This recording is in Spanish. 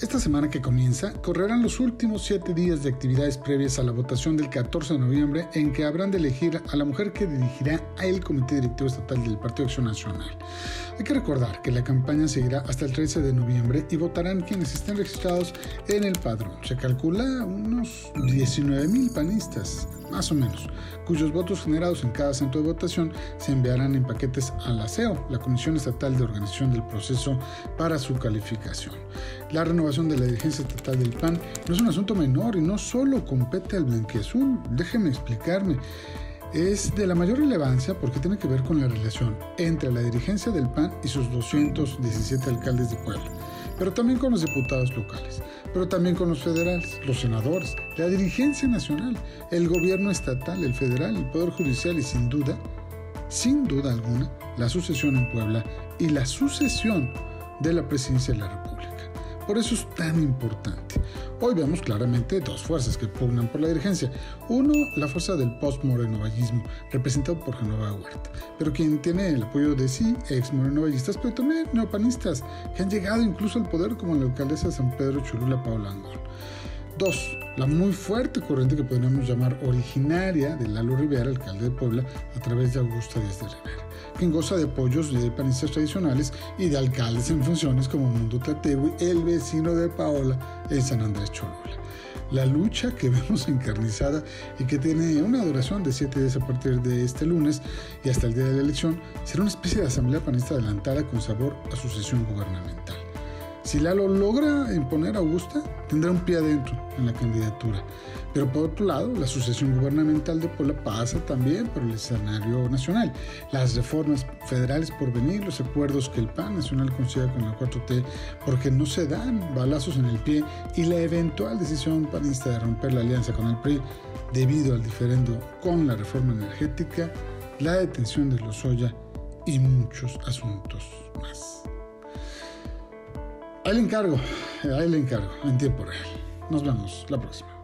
Esta semana que comienza correrán los últimos siete días de actividades previas a la votación del 14 de noviembre en que habrán de elegir a la mujer que dirigirá el Comité Directivo Estatal del Partido Acción Nacional. Hay que recordar que la campaña seguirá hasta el 13 de noviembre y votarán quienes estén registrados en el padrón. Se calcula unos 19 mil panistas, más o menos, cuyos votos generados en cada centro de votación se enviarán en paquetes a la la Comisión Estatal de Organización del Proceso, para su calificación. La renovación de la dirigencia estatal del PAN no es un asunto menor y no solo compete al blanquiazul. Déjeme explicarme. Es de la mayor relevancia porque tiene que ver con la relación entre la dirigencia del PAN y sus 217 alcaldes de Puebla, pero también con los diputados locales, pero también con los federales, los senadores, la dirigencia nacional, el gobierno estatal, el federal, el Poder Judicial y sin duda, sin duda alguna, la sucesión en Puebla y la sucesión de la presidencia de la República. Por eso es tan importante. Hoy vemos claramente dos fuerzas que pugnan por la dirigencia. Uno, la fuerza del post-morenovallismo, representado por Genova Huerta, pero quien tiene el apoyo de sí, ex-morenovallistas, pero también neopanistas, que han llegado incluso al poder como la alcaldesa de San Pedro Cholula, Paula Angón. Dos, la muy fuerte corriente que podríamos llamar originaria de Lalo Rivera, alcalde de Puebla, a través de Augusta Díaz de Rivera quien goza de apoyos de panistas tradicionales y de alcaldes en funciones como Mundo Tatewi, el vecino de Paola en San Andrés Cholula. La lucha que vemos encarnizada y que tiene una duración de siete días a partir de este lunes y hasta el día de la elección será una especie de asamblea panista adelantada con sabor a sucesión gubernamental. Si Lalo logra imponer a Augusta, tendrá un pie adentro en la candidatura. Pero por otro lado, la sucesión gubernamental de Puebla pasa también por el escenario nacional. Las reformas federales por venir, los acuerdos que el PAN nacional consiga con la 4T, porque no se dan balazos en el pie, y la eventual decisión panista de romper la alianza con el PRI debido al diferendo con la reforma energética, la detención de los Lozoya y muchos asuntos más. Ahí le encargo, ahí le encargo, en tiempo real. Nos vemos la próxima.